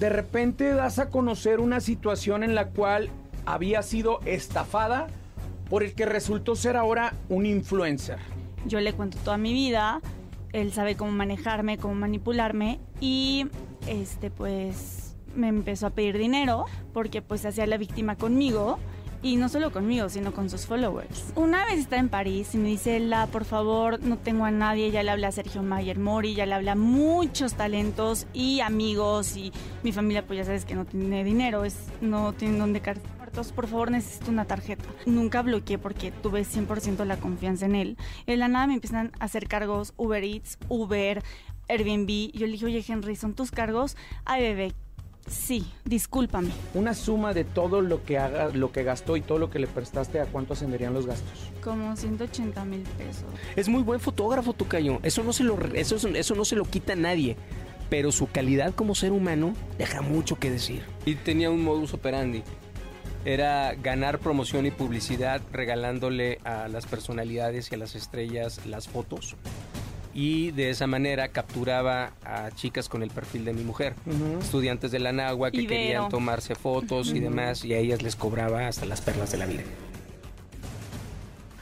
de repente das a conocer una situación en la cual había sido estafada por el que resultó ser ahora un influencer. Yo le cuento toda mi vida, él sabe cómo manejarme, cómo manipularme y este pues me empezó a pedir dinero porque pues hacía la víctima conmigo y no solo conmigo, sino con sus followers. Una vez está en París y me dice, la, por favor, no tengo a nadie, ya le hablé a Sergio Mayer Mori, ya le hablé a muchos talentos y amigos y mi familia pues ya sabes que no tiene dinero, es, no tiene dónde caer por favor necesito una tarjeta. Nunca bloqueé porque tuve 100% la confianza en él. En la nada me empiezan a hacer cargos Uber Eats, Uber, Airbnb. Yo le dije, oye Henry, ¿son tus cargos? Ay, bebé, Sí, discúlpame. Una suma de todo lo que haga, lo que gastó y todo lo que le prestaste, ¿a cuánto ascenderían los gastos? Como 180 mil pesos. Es muy buen fotógrafo, Tocayo. Eso no se lo, eso, eso no se lo quita a nadie. Pero su calidad como ser humano deja mucho que decir. Y tenía un modus operandi. Era ganar promoción y publicidad regalándole a las personalidades y a las estrellas las fotos y de esa manera capturaba a chicas con el perfil de mi mujer, estudiantes de la Nagua que querían tomarse fotos y demás y a ellas les cobraba hasta las perlas de la vida.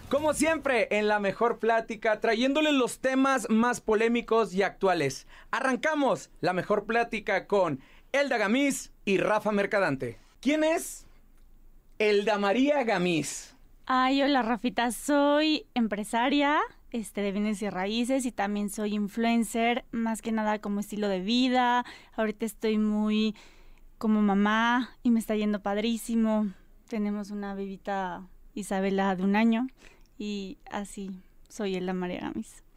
Como siempre, en la mejor plática, trayéndoles los temas más polémicos y actuales. Arrancamos la mejor plática con Elda Gamis y Rafa Mercadante. ¿Quién es Elda María Gamis? Ay, hola Rafita, soy empresaria, este, de bienes y raíces y también soy influencer, más que nada como estilo de vida. Ahorita estoy muy como mamá y me está yendo padrísimo. Tenemos una bebita Isabela de un año y así soy el María Gamis.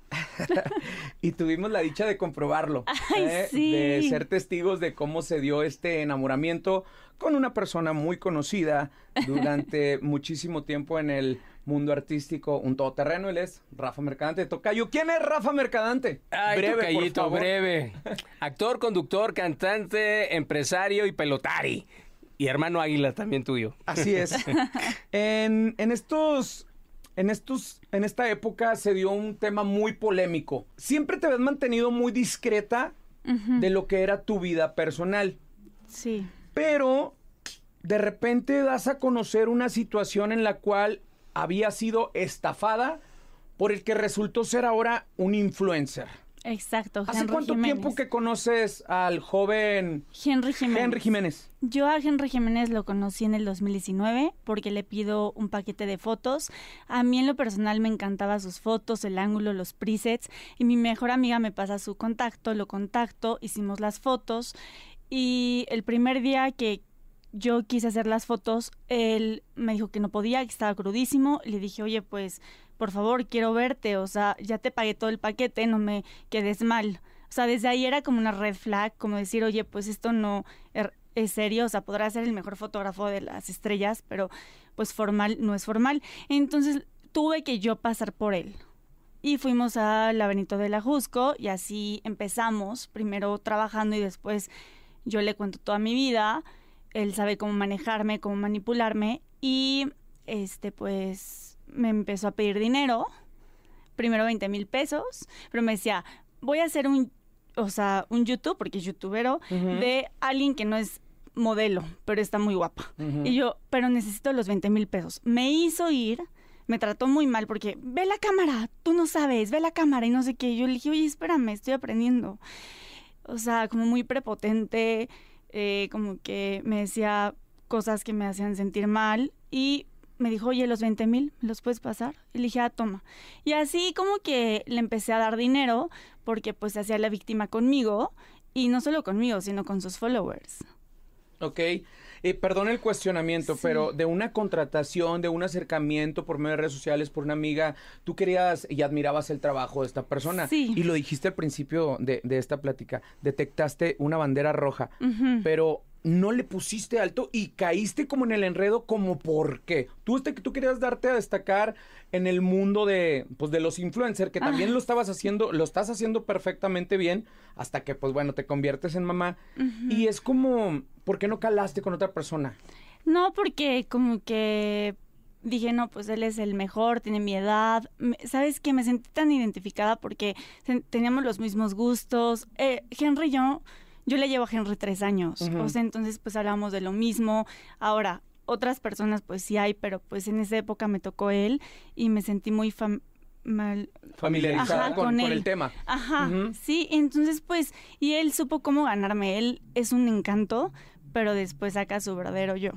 y tuvimos la dicha de comprobarlo, ¿eh? de ser testigos de cómo se dio este enamoramiento con una persona muy conocida durante muchísimo tiempo en el mundo artístico, un todoterreno. Él es Rafa Mercadante. Tocayo, ¿quién es Rafa Mercadante? breve, breve. Actor, conductor, cantante, empresario y pelotari. Y hermano Águila también tuyo. Así es. en, en estos en estos, en esta época se dio un tema muy polémico. Siempre te habías mantenido muy discreta de lo que era tu vida personal. Sí. Pero de repente das a conocer una situación en la cual había sido estafada por el que resultó ser ahora un influencer. Exacto. ¿Hace cuánto tiempo que conoces al joven Henry Jiménez? Henry Jiménez. Yo a Henry Jiménez lo conocí en el 2019 porque le pido un paquete de fotos. A mí en lo personal me encantaba sus fotos, el ángulo, los presets y mi mejor amiga me pasa su contacto, lo contacto, hicimos las fotos y el primer día que yo quise hacer las fotos, él me dijo que no podía, que estaba crudísimo. Le dije, oye, pues, por favor, quiero verte, o sea, ya te pagué todo el paquete, no me quedes mal. O sea, desde ahí era como una red flag, como decir, oye, pues esto no er, es serio, o sea, podrá ser el mejor fotógrafo de las estrellas, pero pues formal no es formal. Entonces tuve que yo pasar por él. Y fuimos al laberinto de la Jusco y así empezamos, primero trabajando y después yo le cuento toda mi vida él sabe cómo manejarme, cómo manipularme y este pues me empezó a pedir dinero, primero 20 mil pesos, pero me decía, voy a hacer un, o sea, un YouTube, porque es youtubero, de alguien que no es modelo, pero está muy guapa. Y yo, pero necesito los 20 mil pesos. Me hizo ir, me trató muy mal porque, ve la cámara, tú no sabes, ve la cámara y no sé qué. Yo le dije, oye, espérame, estoy aprendiendo. O sea, como muy prepotente, eh, como que me decía cosas que me hacían sentir mal y me dijo, oye, los 20 mil, los puedes pasar? Y le dije, ah, toma. Y así como que le empecé a dar dinero porque pues hacía la víctima conmigo y no solo conmigo, sino con sus followers. Ok, eh, perdón el cuestionamiento, pero de una contratación, de un acercamiento por medio de redes sociales, por una amiga, tú querías y admirabas el trabajo de esta persona. Sí. Y lo dijiste al principio de, de esta plática, detectaste una bandera roja, pero no le pusiste alto y caíste como en el enredo, como por qué. Tú, este, tú querías darte a destacar en el mundo de, pues, de los influencers, que también lo estabas haciendo, lo estás haciendo perfectamente bien, hasta que, pues bueno, te conviertes en mamá. Y es como, ¿por qué no calaste con otra persona? No, porque como que dije, no, pues él es el mejor, tiene mi edad. ¿Sabes qué? Me sentí tan identificada porque teníamos los mismos gustos. Eh, Henry y yo yo le llevo a Henry tres años, o sea, entonces pues hablamos de lo mismo. Ahora, otras personas pues sí hay, pero pues en esa época me tocó él y me sentí muy fam- mal, Familiarizada Ajá, con, con con él. el tema. Ajá, sí, entonces pues, y él supo cómo ganarme, él es un encanto, pero después saca su verdadero yo.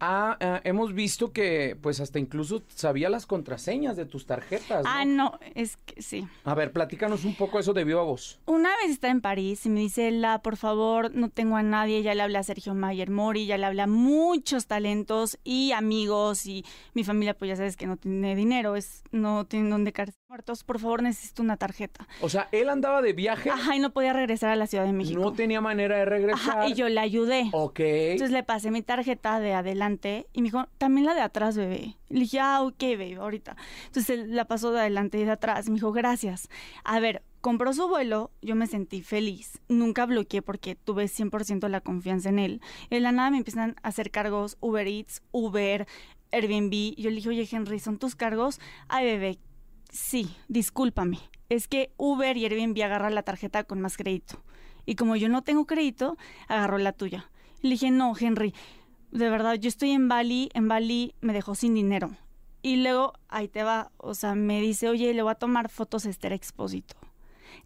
Ah, ah, hemos visto que pues hasta incluso sabía las contraseñas de tus tarjetas. ¿no? Ah, no, es que sí. A ver, platícanos un poco eso de viva voz. Una vez está en París y me dice, la, por favor, no tengo a nadie, ya le habla a Sergio Mayer Mori, ya le habla a muchos talentos y amigos y mi familia, pues ya sabes que no tiene dinero, es no tienen dónde muertos, por favor necesito una tarjeta. O sea, él andaba de viaje, Ajá, y no podía regresar a la Ciudad de México. no tenía manera de regresar. Ajá, y yo le ayudé. Ok. Entonces le pasé mi tarjeta de adelante y me dijo, también la de atrás, bebé. Le dije, ah, ok, bebé, ahorita. Entonces él la pasó de adelante y de atrás. Me dijo, gracias. A ver, compró su vuelo, yo me sentí feliz. Nunca bloqueé porque tuve 100% la confianza en él. En la nada me empiezan a hacer cargos Uber Eats, Uber, Airbnb. Yo le dije, oye, Henry, ¿son tus cargos? Ay, bebé, sí, discúlpame. Es que Uber y Airbnb agarran la tarjeta con más crédito. Y como yo no tengo crédito, agarró la tuya. Le dije, no, Henry, de verdad, yo estoy en Bali, en Bali me dejó sin dinero. Y luego, ahí te va, o sea, me dice, oye, le voy a tomar fotos a Esther Expósito.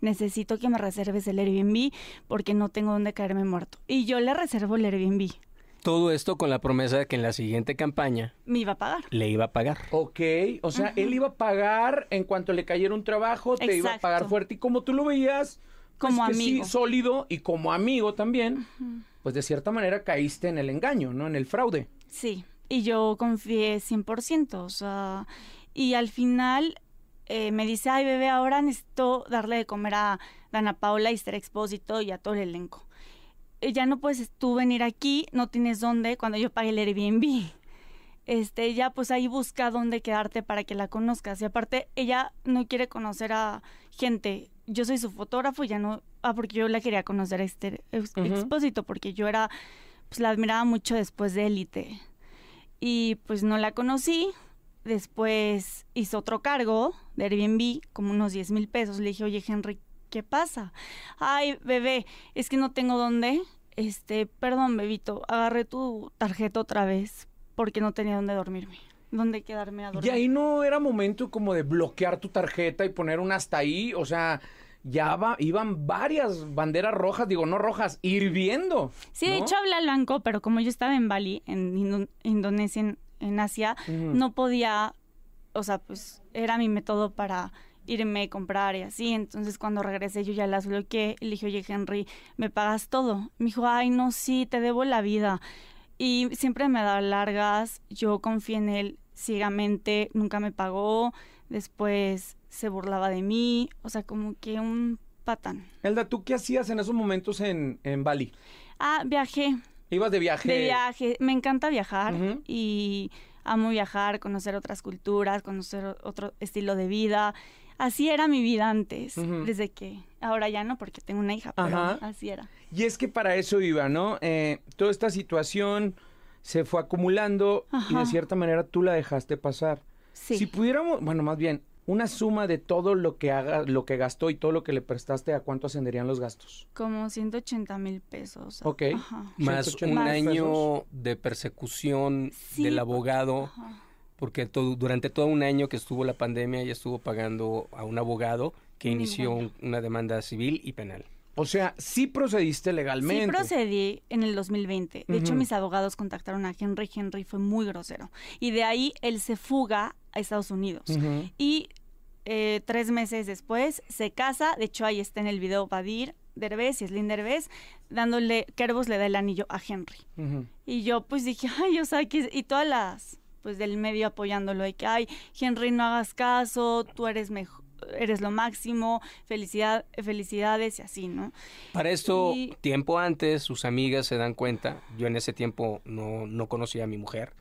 Necesito que me reserves el Airbnb porque no tengo dónde caerme muerto. Y yo le reservo el Airbnb. Todo esto con la promesa de que en la siguiente campaña Me iba a pagar. le iba a pagar. Ok, o sea, él iba a pagar en cuanto le cayera un trabajo, te iba a pagar fuerte. Y como tú lo veías, pues Como que sí, amigo. sólido y como amigo también, pues de cierta manera caíste en el engaño, ¿no? En el fraude. Sí, y yo confié 100%, o sea, y al final eh, me dice, ay bebé, ahora necesito darle de comer a Dana Paula y Esther Expósito y a todo el elenco. Eh, Ya no puedes tú venir aquí, no tienes dónde, cuando yo pague el Airbnb. Este, ya pues ahí busca dónde quedarte para que la conozcas. Y aparte, ella no quiere conocer a gente. Yo soy su fotógrafo y ya no, ah, porque yo la quería conocer a Ex- Ujú. Expósito, porque yo era, pues la admiraba mucho después de Élite y pues no la conocí. Después hizo otro cargo de Airbnb, como unos 10 mil pesos. Le dije, oye, Henry, ¿qué pasa? Ay, bebé, es que no tengo dónde. Este, perdón, bebito, agarré tu tarjeta otra vez porque no tenía dónde dormirme. ¿Dónde quedarme a Y dormir? ahí no era momento como de bloquear tu tarjeta y poner un hasta ahí, o sea, ya va, iban varias banderas rojas, digo, no rojas, hirviendo. Sí, de hecho hablé al banco, pero como yo estaba en Bali, en Indo- Indonesia, en, en Asia, no podía, o sea, pues era mi método para irme a comprar y así. Entonces cuando regresé yo ya las bloqueé y le dije, oye Henry, ¿me pagas todo? Me dijo, ay, no, sí, te debo la vida. Y siempre me daba largas, yo confié en él ciegamente, nunca me pagó, después se burlaba de mí, o sea, como que un patán. Elda, ¿tú qué hacías en esos momentos en, en Bali? Ah, viajé, ¿Ibas de viaje? de viaje. Me encanta viajar y amo viajar, conocer otras culturas, conocer otro estilo de vida. Así era mi vida antes, desde que ahora ya no, porque tengo una hija, pero Ajá. así era. Y es que para eso iba, ¿no? Eh, toda esta situación se fue acumulando y de cierta manera tú la dejaste pasar. Sí. Si pudiéramos, bueno, más bien, una suma de todo lo que haga, lo que gastó y todo lo que le prestaste, ¿a cuánto ascenderían los gastos? Como 180 mil pesos. Ok. Ajá. Más 180 un año pesos. de persecución Sí, del abogado, Ajá. Porque todo, durante todo un año que estuvo la pandemia ella estuvo pagando a un abogado que Muy inició bueno. un- una demanda civil y penal. O sea, sí procediste legalmente. Sí procedí en el 2020. De hecho, mis abogados contactaron a Henry. Henry fue muy grosero. Y de ahí él se fuga a Estados Unidos. Y eh, tres meses después se casa. De hecho, ahí está en el video Badir Derbez y Slim Derbez dándole, Kerbos le da el anillo a Henry. Y yo pues dije, ay, o sea, que, y todas las, pues del medio apoyándolo, de que, ay, Henry, no hagas caso, tú eres mejor, eres lo máximo, felicidad, felicidades y así, ¿no? Para esto, Y- tiempo antes, sus amigas se dan cuenta, yo en ese tiempo no, no conocía a mi mujer,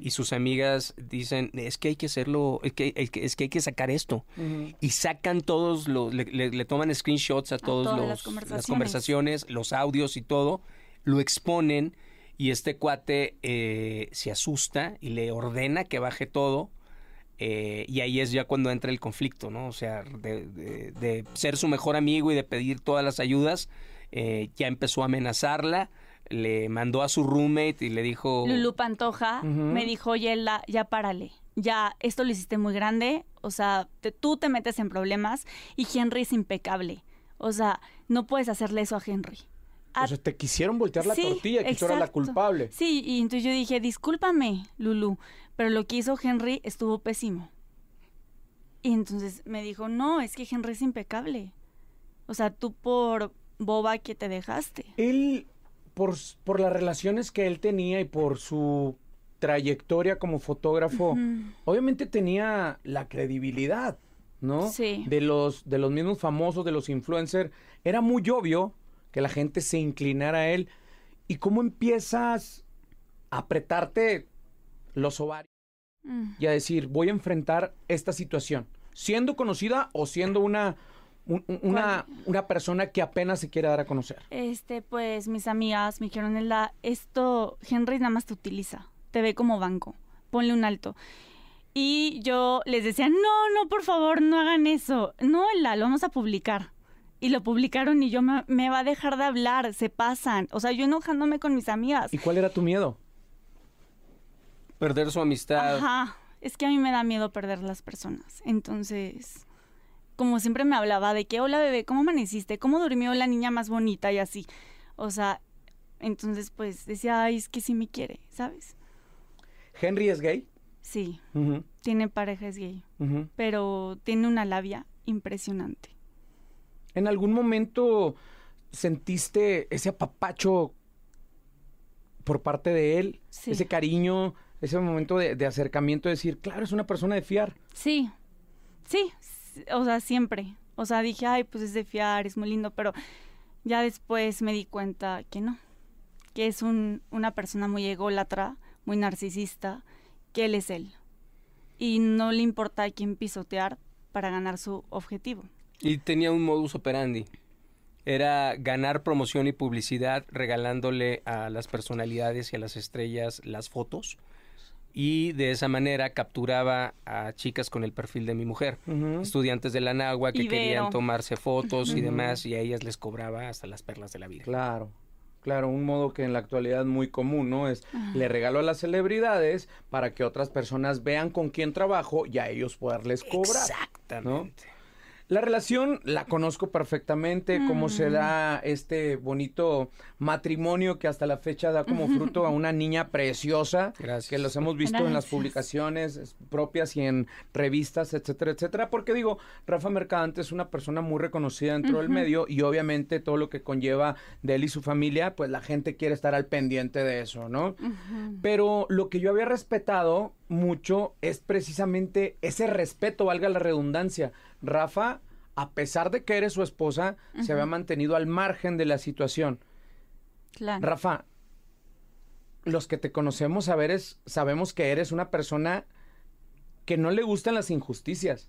y sus amigas dicen, es que hay que hacerlo, es que, es que, hay que sacar esto. Y sacan todos los, le, le- le toman screenshots a todos todas los, las conversaciones. conversaciones, los audios y todo, lo exponen y este cuate eh, se asusta y le ordena que baje todo. eh, y ahí es ya cuando entra el conflicto, ¿no? O sea, de, de- de ser su mejor amigo y de pedir todas las ayudas eh, ya empezó a amenazarla, le mandó a su roommate y le dijo... Lulu Pantoja me dijo, oye, ya párale, ya esto lo hiciste muy grande, o sea, tú te metes en problemas y Henry es impecable. O sea, no puedes hacerle eso a Henry. O sea, te quisieron voltear la tortilla, que tú eras la culpable. Sí, y entonces yo dije, discúlpame, Lulu, pero lo que hizo Henry estuvo pésimo. Y entonces me dijo, no, es que Henry es impecable. O sea, tú por boba que te dejaste. Él, por, por las relaciones que él tenía y por su trayectoria como fotógrafo, obviamente tenía la credibilidad, ¿no? Sí. De los, de los mismos famosos, de los influencers. Era muy obvio que la gente se inclinara a él. ¿Y cómo empiezas a apretarte los ovarios mm. y a decir, voy a enfrentar esta situación? Siendo conocida o siendo una una, una persona que apenas se quiere dar a conocer? Este, pues mis amigas me dijeron, esto, Henry nada más te utiliza, te ve como banco, ponle un alto. Y yo les decía, no, no, por favor, no hagan eso. No, la, lo vamos a publicar. Y lo publicaron y yo me, me, va a dejar de hablar, se pasan. O sea, yo enojándome con mis amigas. ¿Y cuál era tu miedo? Perder su amistad. Ajá, es que a mí me da miedo perder las personas. Entonces, como siempre me hablaba de que, hola bebé, ¿cómo amaneciste? ¿Cómo durmió la niña más bonita? Y así. O sea, entonces pues decía, ay, es que sí me quiere, ¿sabes? ¿Henry es gay? Sí, tiene pareja, es gay, pero tiene una labia impresionante. ¿En algún momento sentiste ese apapacho por parte de él? Ese cariño, ese momento de, de acercamiento, de decir, claro, es una persona de fiar. Sí, sí, o sea, siempre. O sea, dije, ay, pues es de fiar, es muy lindo, pero ya después me di cuenta que no, que es un, una persona muy ególatra, muy narcisista, que él es él. Y no le importa a quién pisotear para ganar su objetivo. Y tenía un modus operandi. Era ganar promoción y publicidad regalándole a las personalidades y a las estrellas las fotos y de esa manera capturaba a chicas con el perfil de mi mujer, estudiantes de la Nagua que querían tomarse fotos y demás y a ellas les cobraba hasta las perlas de la vida. Claro. Claro, un modo que en la actualidad es muy común, ¿no? Es le regalo a las celebridades para que otras personas vean con quién trabajo y a ellos poderles cobrar. Exactamente. La relación la conozco perfectamente, cómo se mm. da este bonito matrimonio que hasta la fecha da como fruto a una niña preciosa, Gracias. que los hemos visto en las publicaciones propias y en revistas, etcétera, etcétera, porque digo, Rafa Mercadante es una persona muy reconocida dentro del medio y obviamente todo lo que conlleva de él y su familia, pues la gente quiere estar al pendiente de eso, ¿no? Pero lo que yo había respetado mucho es precisamente ese respeto, valga la redundancia. Rafa, a pesar de que eres su esposa, se había mantenido al margen de la situación. Claro. Rafa, los que te conocemos sabemos que eres una persona que no le gustan las injusticias.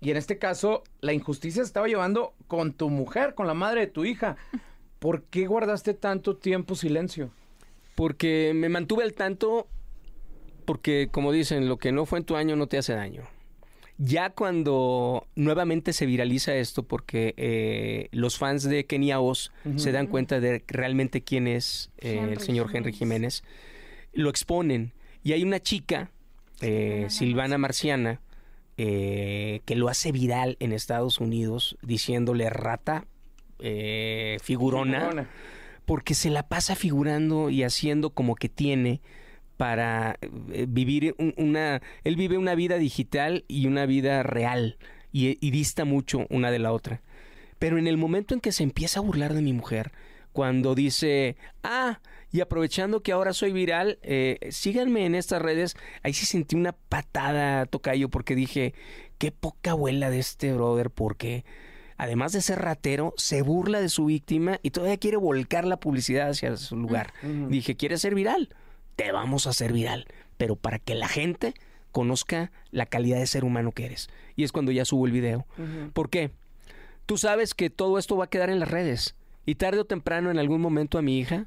Y en este caso, la injusticia se estaba llevando con tu mujer, con la madre de tu hija. ¿Por qué guardaste tanto tiempo silencio? Porque me mantuve al tanto porque como dicen, lo que no fue en tu año no te hace daño. Ya cuando nuevamente se viraliza esto, porque eh, los fans de Kenia Oz se dan cuenta de realmente quién es eh, el señor Henry Jiménez, lo exponen. Y hay una chica, eh, Silvana Marciana, que lo hace viral en Estados Unidos, diciéndole rata, figurona, porque se la pasa figurando y haciendo como que tiene para eh, vivir una... Él vive una vida digital y una vida real y, dista mucho una de la otra. Pero en el momento en que se empieza a burlar de mi mujer, cuando dice, ah, y aprovechando que ahora soy viral, eh, síganme en estas redes, ahí sí sentí una patada, tocayo, porque dije, qué poca abuela de este brother, porque además de ser ratero, se burla de su víctima y todavía quiere volcar la publicidad hacia su lugar. Dije, ¿quiere ser viral? Te vamos a hacer viral, pero para que la gente conozca la calidad de ser humano que eres. Y es cuando ya subo el video. ¿Por qué? Tú sabes que todo esto va a quedar en las redes y tarde o temprano en algún momento a mi hija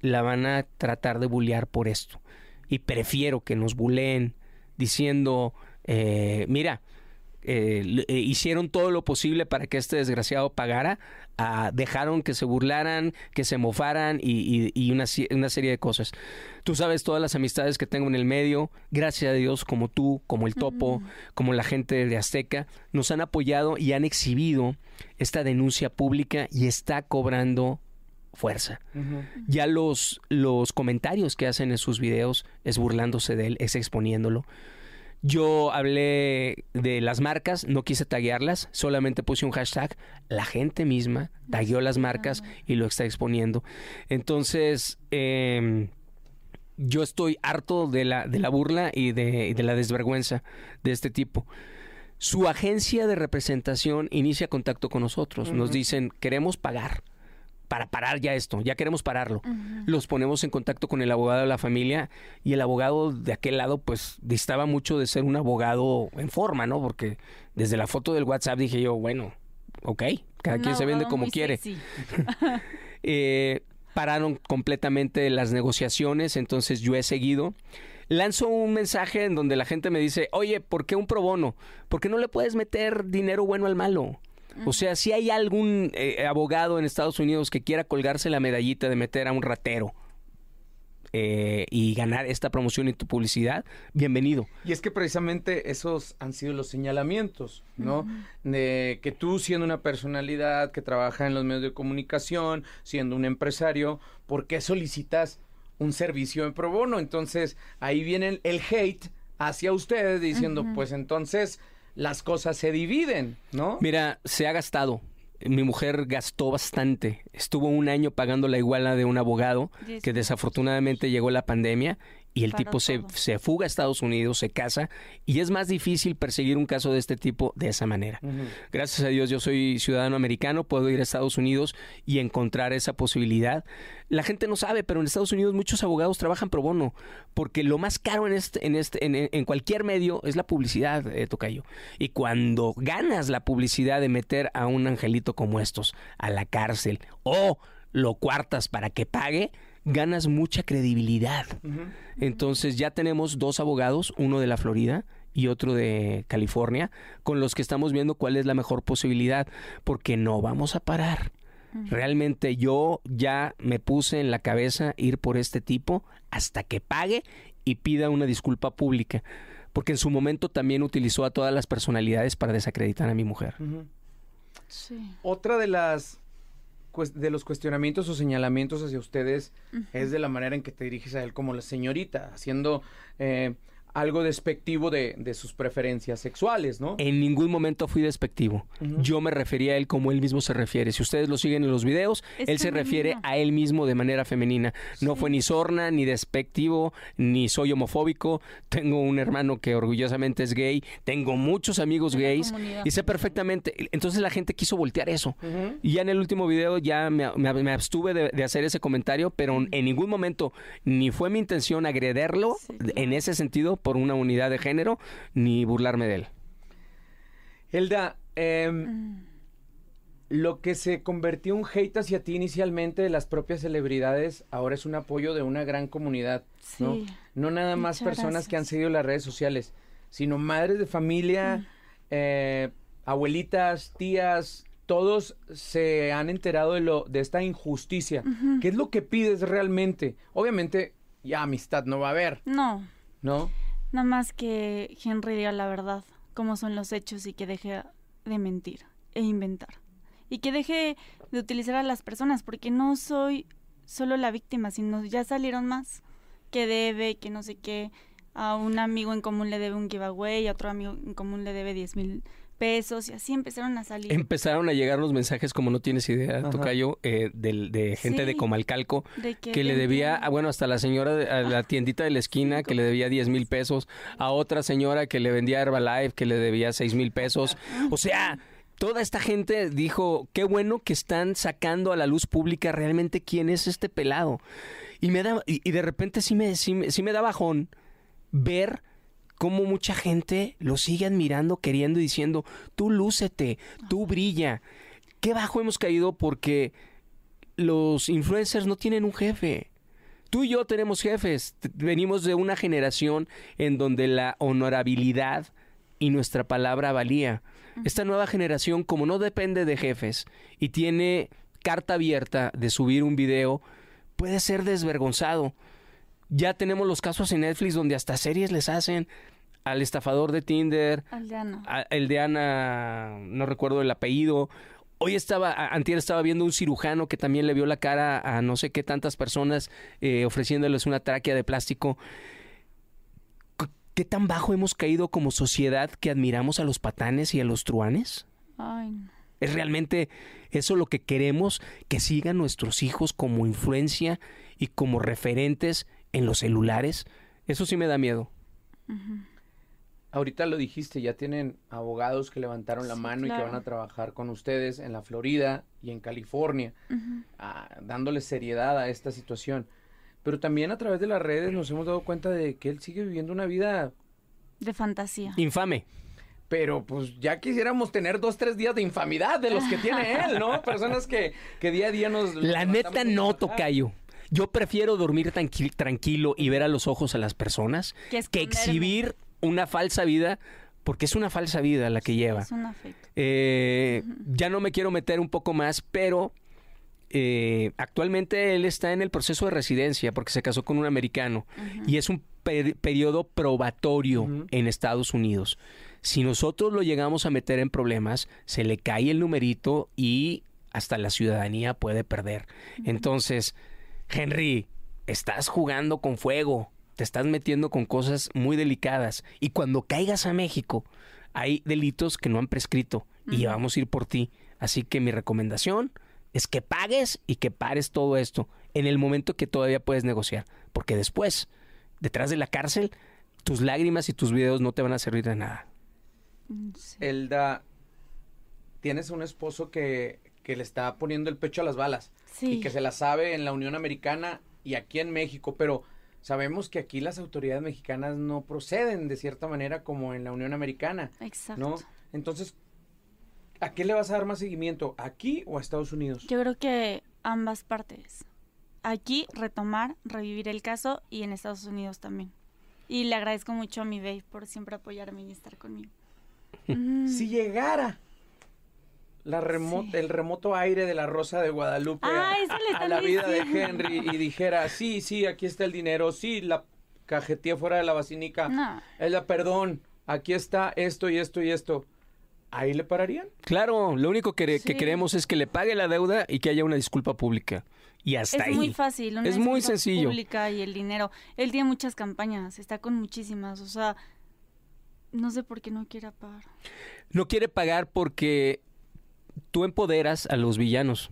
la van a tratar de bullear por esto. Y prefiero que nos buleen diciendo, eh, mira, eh, eh, hicieron todo lo posible para que este desgraciado pagara, ah, dejaron que se burlaran, que se mofaran y, una, serie de cosas. Tú sabes todas las amistades que tengo en el medio, gracias a Dios, como tú, como el Topo, como la gente de Azteca, nos han apoyado y han exhibido esta denuncia pública y está cobrando fuerza. Ya los, los comentarios que hacen en sus videos es burlándose de él, es exponiéndolo. Yo hablé de las marcas, no quise taguearlas, solamente puse un hashtag. La gente misma tagueó las marcas y lo está exponiendo. Entonces, em, yo estoy harto de la, de la burla y de, de la desvergüenza de este tipo. Su agencia de representación inicia contacto con nosotros. Nos dicen, queremos pagar para parar ya esto, ya queremos pararlo. Los ponemos en contacto con el abogado de la familia y el abogado de aquel lado pues distaba mucho de ser un abogado en forma, ¿no? Porque desde la foto del WhatsApp dije yo, bueno, ok, cada quien se vende como quiere. eh, pararon completamente las negociaciones, entonces yo he seguido. Lanzo un mensaje en donde la gente me dice, oye, ¿por qué un pro bono? ¿Por qué no le puedes meter dinero bueno al malo? O sea, si hay algún eh, abogado en Estados Unidos que quiera colgarse la medallita de meter a un ratero eh, y ganar esta promoción y tu publicidad, bienvenido. Y es que precisamente esos han sido los señalamientos, ¿no? De que tú siendo una personalidad que trabaja en los medios de comunicación, siendo un empresario, ¿por qué solicitas un servicio en pro bono? Entonces ahí viene el hate hacia ustedes diciendo, pues entonces las cosas se dividen, ¿no? Mira, se ha gastado. Mi mujer gastó bastante. Estuvo un año pagando la iguala de un abogado que desafortunadamente llegó la pandemia y el tipo se, se, fuga a Estados Unidos, se casa y es más difícil perseguir un caso de este tipo de esa manera. Gracias a Dios yo soy ciudadano americano, puedo ir a Estados Unidos y encontrar esa posibilidad. La gente no sabe, pero en Estados Unidos muchos abogados trabajan pro bono porque lo más caro en este, en este, en, cualquier medio es la publicidad, eh, Tocayo. Y cuando ganas la publicidad de meter a un angelito como estos a la cárcel o lo cuartas para que pague, ganas mucha credibilidad. Entonces ya tenemos dos abogados, uno de la Florida y otro de California, con los que estamos viendo cuál es la mejor posibilidad, porque no vamos a parar. Realmente yo ya me puse en la cabeza ir por este tipo hasta que pague y pida una disculpa pública, porque en su momento también utilizó a todas las personalidades para desacreditar a mi mujer. Otra de las de los cuestionamientos o señalamientos hacia ustedes es de la manera en que te diriges a él como la señorita, haciendo eh, algo despectivo de, de, sus preferencias sexuales, ¿no? En ningún momento fui despectivo. Yo me refería a él como él mismo se refiere. Si ustedes lo siguen en los videos, él se refiere a él mismo de manera femenina. No fue ni sorna, ni despectivo, ni soy homofóbico. Tengo un hermano que orgullosamente es gay. Tengo muchos amigos gays y sé perfectamente. Entonces la gente quiso voltear eso. Y ya en el último video ya me, abstuve de, hacer ese comentario, pero en ningún momento ni fue mi intención agrederlo en ese sentido por una unidad de género ni burlarme de él. Elda, em, lo que se convirtió un hate hacia ti inicialmente de las propias celebridades, ahora es un apoyo de una gran comunidad, ¿no? No nada más personas que han seguido las redes sociales, sino madres de familia, eh, abuelitas, tías, todos se han enterado de lo de esta injusticia. ¿Qué es lo que pides realmente? Obviamente, ya amistad no va a haber. No. ¿No? Nada más que Henry diga la verdad, cómo son los hechos y que deje de mentir e inventar. Y que deje de utilizar a las personas, porque no soy solo la víctima, sino ya salieron más. Que debe, que no sé qué. A un amigo en común le debe un giveaway, a otro amigo en común le debe 10 mil pesos y así empezaron a salir. Empezaron a llegar los mensajes, como no tienes idea, Tocayo, eh, de, de, gente de Comalcalco que, le debía, ah, bueno, hasta la señora, de, a la tiendita de la esquina que le debía 10 mil pesos, a otra señora que le vendía Herbalife que le debía 6 mil pesos. O sea, toda esta gente dijo, qué bueno que están sacando a la luz pública realmente quién es este pelado. Y me da, y, de repente sí me, sí, sí me da bajón ver cómo mucha gente lo sigue admirando, queriendo y diciendo, tú lúcete, tú brilla. Qué bajo hemos caído porque los influencers no tienen un jefe. Tú y yo tenemos jefes. Venimos de una generación en donde la honorabilidad y nuestra palabra valía. Esta nueva generación, como no depende de jefes y tiene carta abierta de subir un video, puede ser desvergonzado. Ya tenemos los casos en Netflix donde hasta series les hacen al estafador de Tinder, Al de Ana. a- el de Ana, no recuerdo el apellido. Hoy estaba, antier estaba viendo un cirujano que también le vio la cara a no sé qué tantas personas eh, ofreciéndoles una tráquea de plástico. ¿Qué tan bajo hemos caído como sociedad que admiramos a los patanes y a los truanes? Ay, no. ¿Es realmente eso lo que queremos que sigan nuestros hijos como influencia y como referentes en los celulares? Eso sí me da miedo. Ahorita lo dijiste, ya tienen abogados que levantaron la Sí, mano y que van a trabajar con ustedes en la Florida y en California, dándole seriedad a esta situación. Pero también a través de las redes nos hemos dado cuenta de que él sigue viviendo una vida, De fantasía. Infame. pero pues ya quisiéramos tener dos, tres días de infamidad de los que tiene él, ¿no? Personas que, que día a día nos... La neta no, tocayo. Yo prefiero dormir tranqui- tranquilo y ver a los ojos a las personas Que exhibir una falsa vida, porque es una falsa vida la que lleva. Es una fake. Eh, ya no me quiero meter un poco más, pero eh, actualmente él está en el proceso de residencia porque se casó con un americano y es un per- periodo probatorio en Estados Unidos. Si nosotros lo llegamos a meter en problemas, se le cae el numerito y hasta la ciudadanía puede perder. Entonces, Henry, estás jugando con fuego, te estás metiendo con cosas muy delicadas y cuando caigas a México hay delitos que no han prescrito y vamos a ir por ti. Así que mi recomendación es que pagues y que pares todo esto en el momento que todavía puedes negociar, porque después, detrás de la cárcel, tus lágrimas y tus videos no te van a servir de nada. Mm, sí. Elda, tienes un esposo que, que le está poniendo el pecho a las balas Sí. y que se la sabe en la Unión Americana y aquí en México, pero sabemos que aquí las autoridades mexicanas no proceden de cierta manera como en la Unión Americana, Exacto. ¿no? Entonces, ¿a qué le vas a dar más seguimiento? ¿Aquí o a Estados Unidos? Yo creo que ambas partes. Aquí retomar, revivir el caso y en Estados Unidos también. Y le agradezco mucho a mi babe por siempre apoyarme y estar conmigo. Mm. Si llegara la Sí. el remoto aire de la Rosa de Guadalupe Ah, a- eso le a, están la vida de. Henry y dijera, sí, sí, aquí está el dinero, sí, la cajeteé fuera de la basílica, No. es la perdón, aquí está esto y esto y esto, ¿ahí le pararían? Claro, lo único que, queremos es que le pague la deuda y que haya una disculpa pública. Y hasta Es ahí. muy fácil. una Es muy disculpa sencillo. Pública y el dinero. Él tiene muchas campañas, está con muchísimas. O sea, no sé por qué no quiere pagar. No quiere pagar porque tú empoderas a los villanos.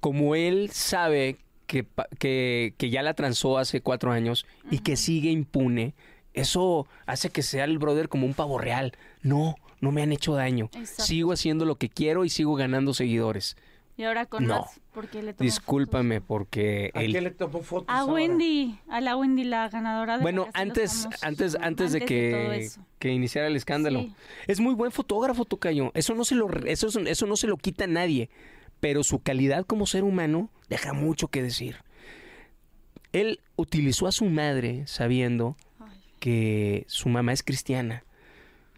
Como él sabe que, que, que ya la transó hace cuatro años y que sigue impune, eso hace que sea el brother como un pavo real. No, no me han hecho daño. Exacto. Sigo haciendo lo que quiero y sigo ganando seguidores. Y ahora con No. más, porque le tomó Discúlpame porque ¿A el- qué le tomó fotos A ahora? Wendy, a la Wendy, la ganadora de Bueno, antes, Famosos. antes, antes de que, que iniciara el escándalo. Sí. Es muy buen fotógrafo, Tocayo. Eso no se lo, eso, eso no se lo quita a nadie. Pero su calidad como ser humano deja mucho que decir. Él utilizó a su madre sabiendo Ay, que su mamá es cristiana.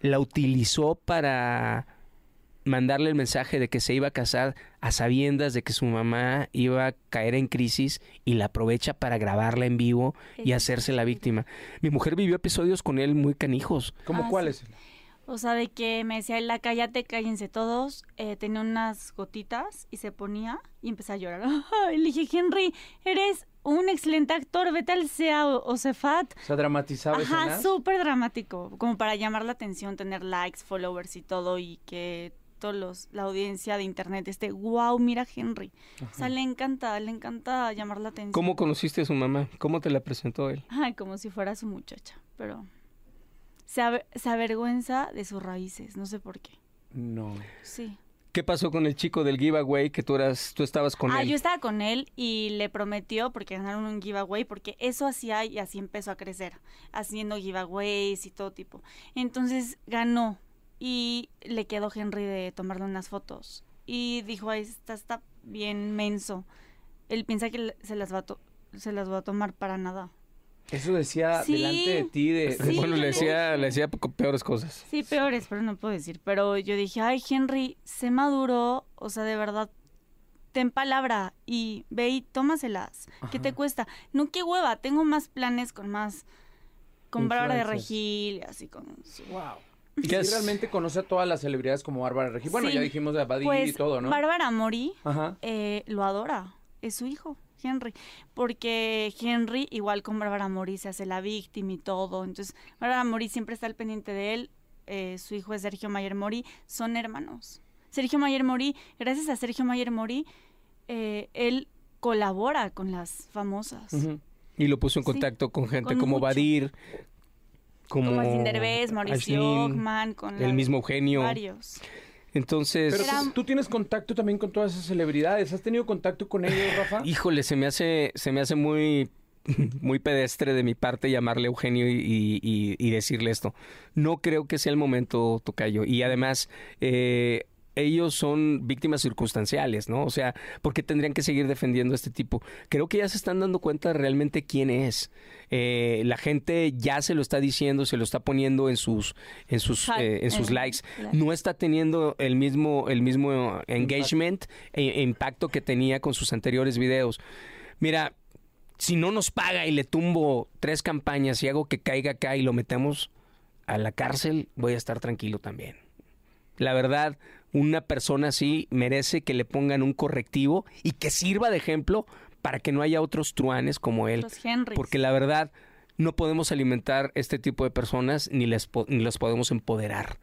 La utilizó para mandarle el mensaje de que se iba a casar a sabiendas de que su mamá iba a caer en crisis y la aprovecha para grabarla en vivo y hacerse la víctima. Mi mujer vivió episodios con él muy canijos. ¿Cómo Ah, cuáles? sí. O sea, de que me decía, la cállate, cállense todos. Eh, tenía unas gotitas y se ponía y empecé a llorar. Ay, Le dije, Henry, eres un excelente actor, vete al CEA o, o Cefat. O sea, dramatizaba Ajá, súper dramático, como para llamar la atención, tener likes, followers y todo, y que los, la audiencia de internet esté, wow, mira Henry. O sea, le encanta, le encanta llamar la atención. ¿Cómo conociste a su mamá? ¿Cómo te la presentó él? Ay, como si fuera su muchacha, pero se, aver- se avergüenza de sus raíces, no sé por qué. No. Sí. ¿Qué pasó con el chico del giveaway que tú eras, tú estabas con ah, él? yo estaba con él y le prometió, porque ganaron un giveaway, porque eso hacía y así empezó a crecer, haciendo giveaways y todo tipo. Entonces ganó y le quedó Henry de tomarle unas fotos. Y dijo, "Ay, esta está bien menso. Él piensa que se las va a, to- se las va a tomar para nada. Eso decía delante de ti. De, bueno, le decía, le decía peores cosas. Sí, peores, pero no puedo decir. Pero yo dije, ay, Henry, sé maduro. O sea, de verdad, ten palabra y ve y tómaselas. ¿Qué te cuesta? No, qué hueva. Tengo más planes con más... Con Bárbara de Regil, así con... Wow. Y si realmente conoce a todas las celebridades como Bárbara Regil. Bueno, ya dijimos de Badir y pues, todo, ¿no? Mori Mori eh, lo adora. Es su hijo. Henry, porque Henry, igual con Bárbara Mori, se hace la víctima y todo. Entonces, Bárbara Mori siempre está al pendiente de él. Eh, su hijo es Sergio Mayer Mori, son hermanos. Sergio Mayer Mori, gracias a Sergio Mayer Mori, eh, él colabora con las famosas. Y lo puso en contacto con gente como Badir, como, como Mauricio con el mismo Eugenio. Varios. Entonces. Pero tú, tienes contacto también con todas esas celebridades. ¿Has tenido contacto con ellos, Rafa? Híjole, se me hace, se me hace muy muy pedestre de mi parte llamarle Eugenio y, decirle esto. No creo que sea el momento, Tocayo. Y además, eh, ellos son víctimas circunstanciales, ¿no? O sea, ¿por qué tendrían que seguir defendiendo a este tipo? Creo que ya se están dando cuenta realmente quién es. Eh, la gente ya se lo está diciendo, se lo está poniendo en sus, en sus, eh, en sus likes. No está teniendo el mismo, el mismo engagement e impacto que tenía con sus anteriores videos. Mira, si no nos paga y le tumbo tres campañas y hago que caiga acá y lo metemos a la cárcel, voy a estar tranquilo también. La verdad, una persona así merece que le pongan un correctivo y que sirva de ejemplo para que no haya otros truanes como él. Porque la verdad, no podemos alimentar este tipo de personas ni les, ni los podemos empoderar.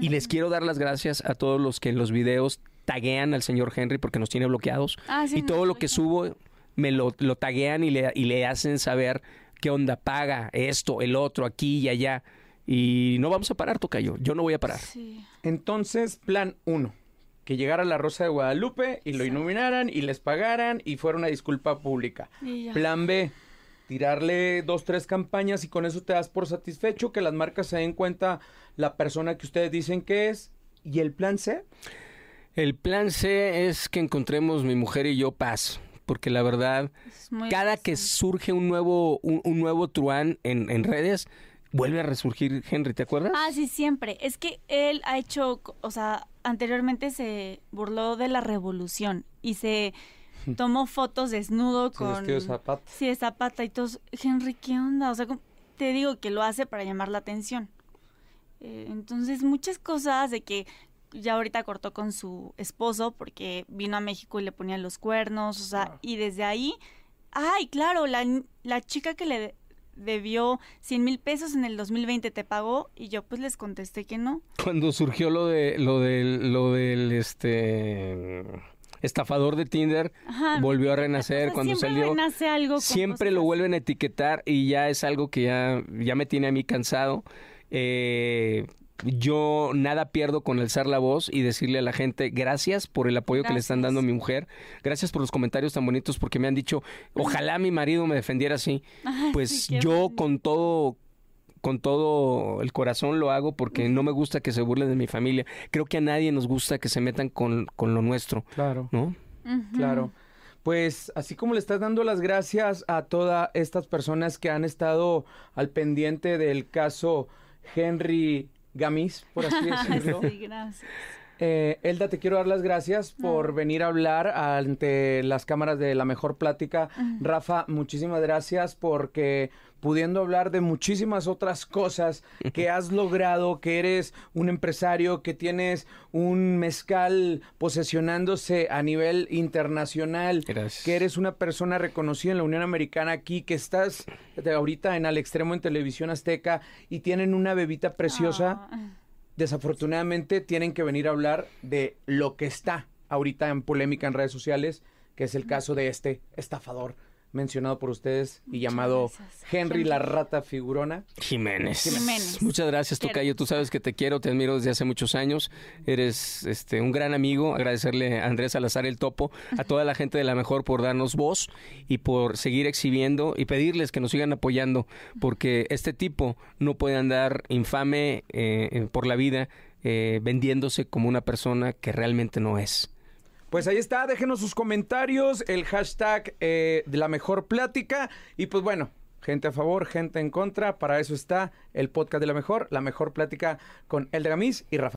Y les quiero dar las gracias a todos los que en los videos taguean al señor Henry porque nos tiene bloqueados. Ah, y todo lo que subo me lo, lo taguean y le, y le hacen saber qué onda paga, esto, el otro, aquí y allá. Y no vamos a parar, Tocayo. Yo no voy a parar. Entonces, plan uno. Que llegara la Rosa de Guadalupe y lo iluminaran y les pagaran y fuera una disculpa pública. Plan B. Tirarle dos, tres campañas y con eso te das por satisfecho, que las marcas se den cuenta la persona que ustedes dicen que es. ¿Y el plan C? El plan C es que encontremos mi mujer y yo paz porque la verdad, cada que surge un nuevo, un, nuevo truán en, en, redes, vuelve a resurgir Henry, ¿te acuerdas? Ah, sí, siempre. Es que él ha hecho, o sea, anteriormente se burló de la revolución y se tomó fotos desnudo con... Sí, de Zapata. Sí, de Zapata y todos. Henry, ¿qué onda? O sea, te digo que lo hace para llamar la atención. Eh, entonces, muchas cosas de que ya ahorita cortó con su esposo porque vino a México y le ponía los cuernos, o sea, ah. y desde ahí... Ay, claro, la, la chica que le debió 100 mil pesos en el 2020, ¿te pagó? Y yo pues les contesté que no. Cuando surgió lo de lo del lo del este estafador de Tinder volvió a renacer cuando salió renace algo siempre lo vuelven a etiquetar y ya es algo que ya ya me tiene a mí cansado eh, yo nada pierdo con alzar la voz y decirle a la gente gracias por el apoyo que le están dando a mi mujer, gracias por los comentarios tan bonitos porque me han dicho, ojalá mi marido me defendiera así. pues yo con todo con todo el corazón lo hago porque no me gusta que se burlen de mi familia. Creo que a nadie nos gusta que se metan con, con lo nuestro. Claro. ¿No? Claro. Pues así como le estás dando las gracias a todas estas personas que han estado al pendiente del caso Henry Gamis, por así decirlo. sí, gracias. Eh, Elda, te quiero dar las gracias por venir a hablar ante las cámaras de La Mejor Plática. Rafa, muchísimas gracias porque pudiendo hablar de muchísimas otras cosas que has logrado, que eres un empresario, que tienes un mezcal posesionándose a nivel internacional, que eres una persona reconocida en la Unión Americana aquí, que estás ahorita en Al Extremo en Televisión Azteca y tienen una bebita preciosa. Ah. Desafortunadamente tienen que venir a hablar de lo que está ahorita en polémica en redes sociales, que es el caso de este estafador mencionado por ustedes y llamado Henry la Rata Figurona. Jiménez. Muchas gracias, Tocayo. Tú sabes que te quiero, te admiro desde hace muchos años. Eres este un gran amigo. Agradecerle a Andrés Salazar el Topo, a toda la gente de la mejor por darnos voz y por seguir exhibiendo y pedirles que nos sigan apoyando, porque este tipo no puede andar infame eh, por la vida eh, vendiéndose como una persona que realmente no es. Pues ahí está, déjenos sus comentarios, el hashtag eh, de la mejor plática. Y pues bueno, gente a favor, gente en contra. Para eso está el podcast de la mejor, la mejor plática con El de Gamis y Rafa.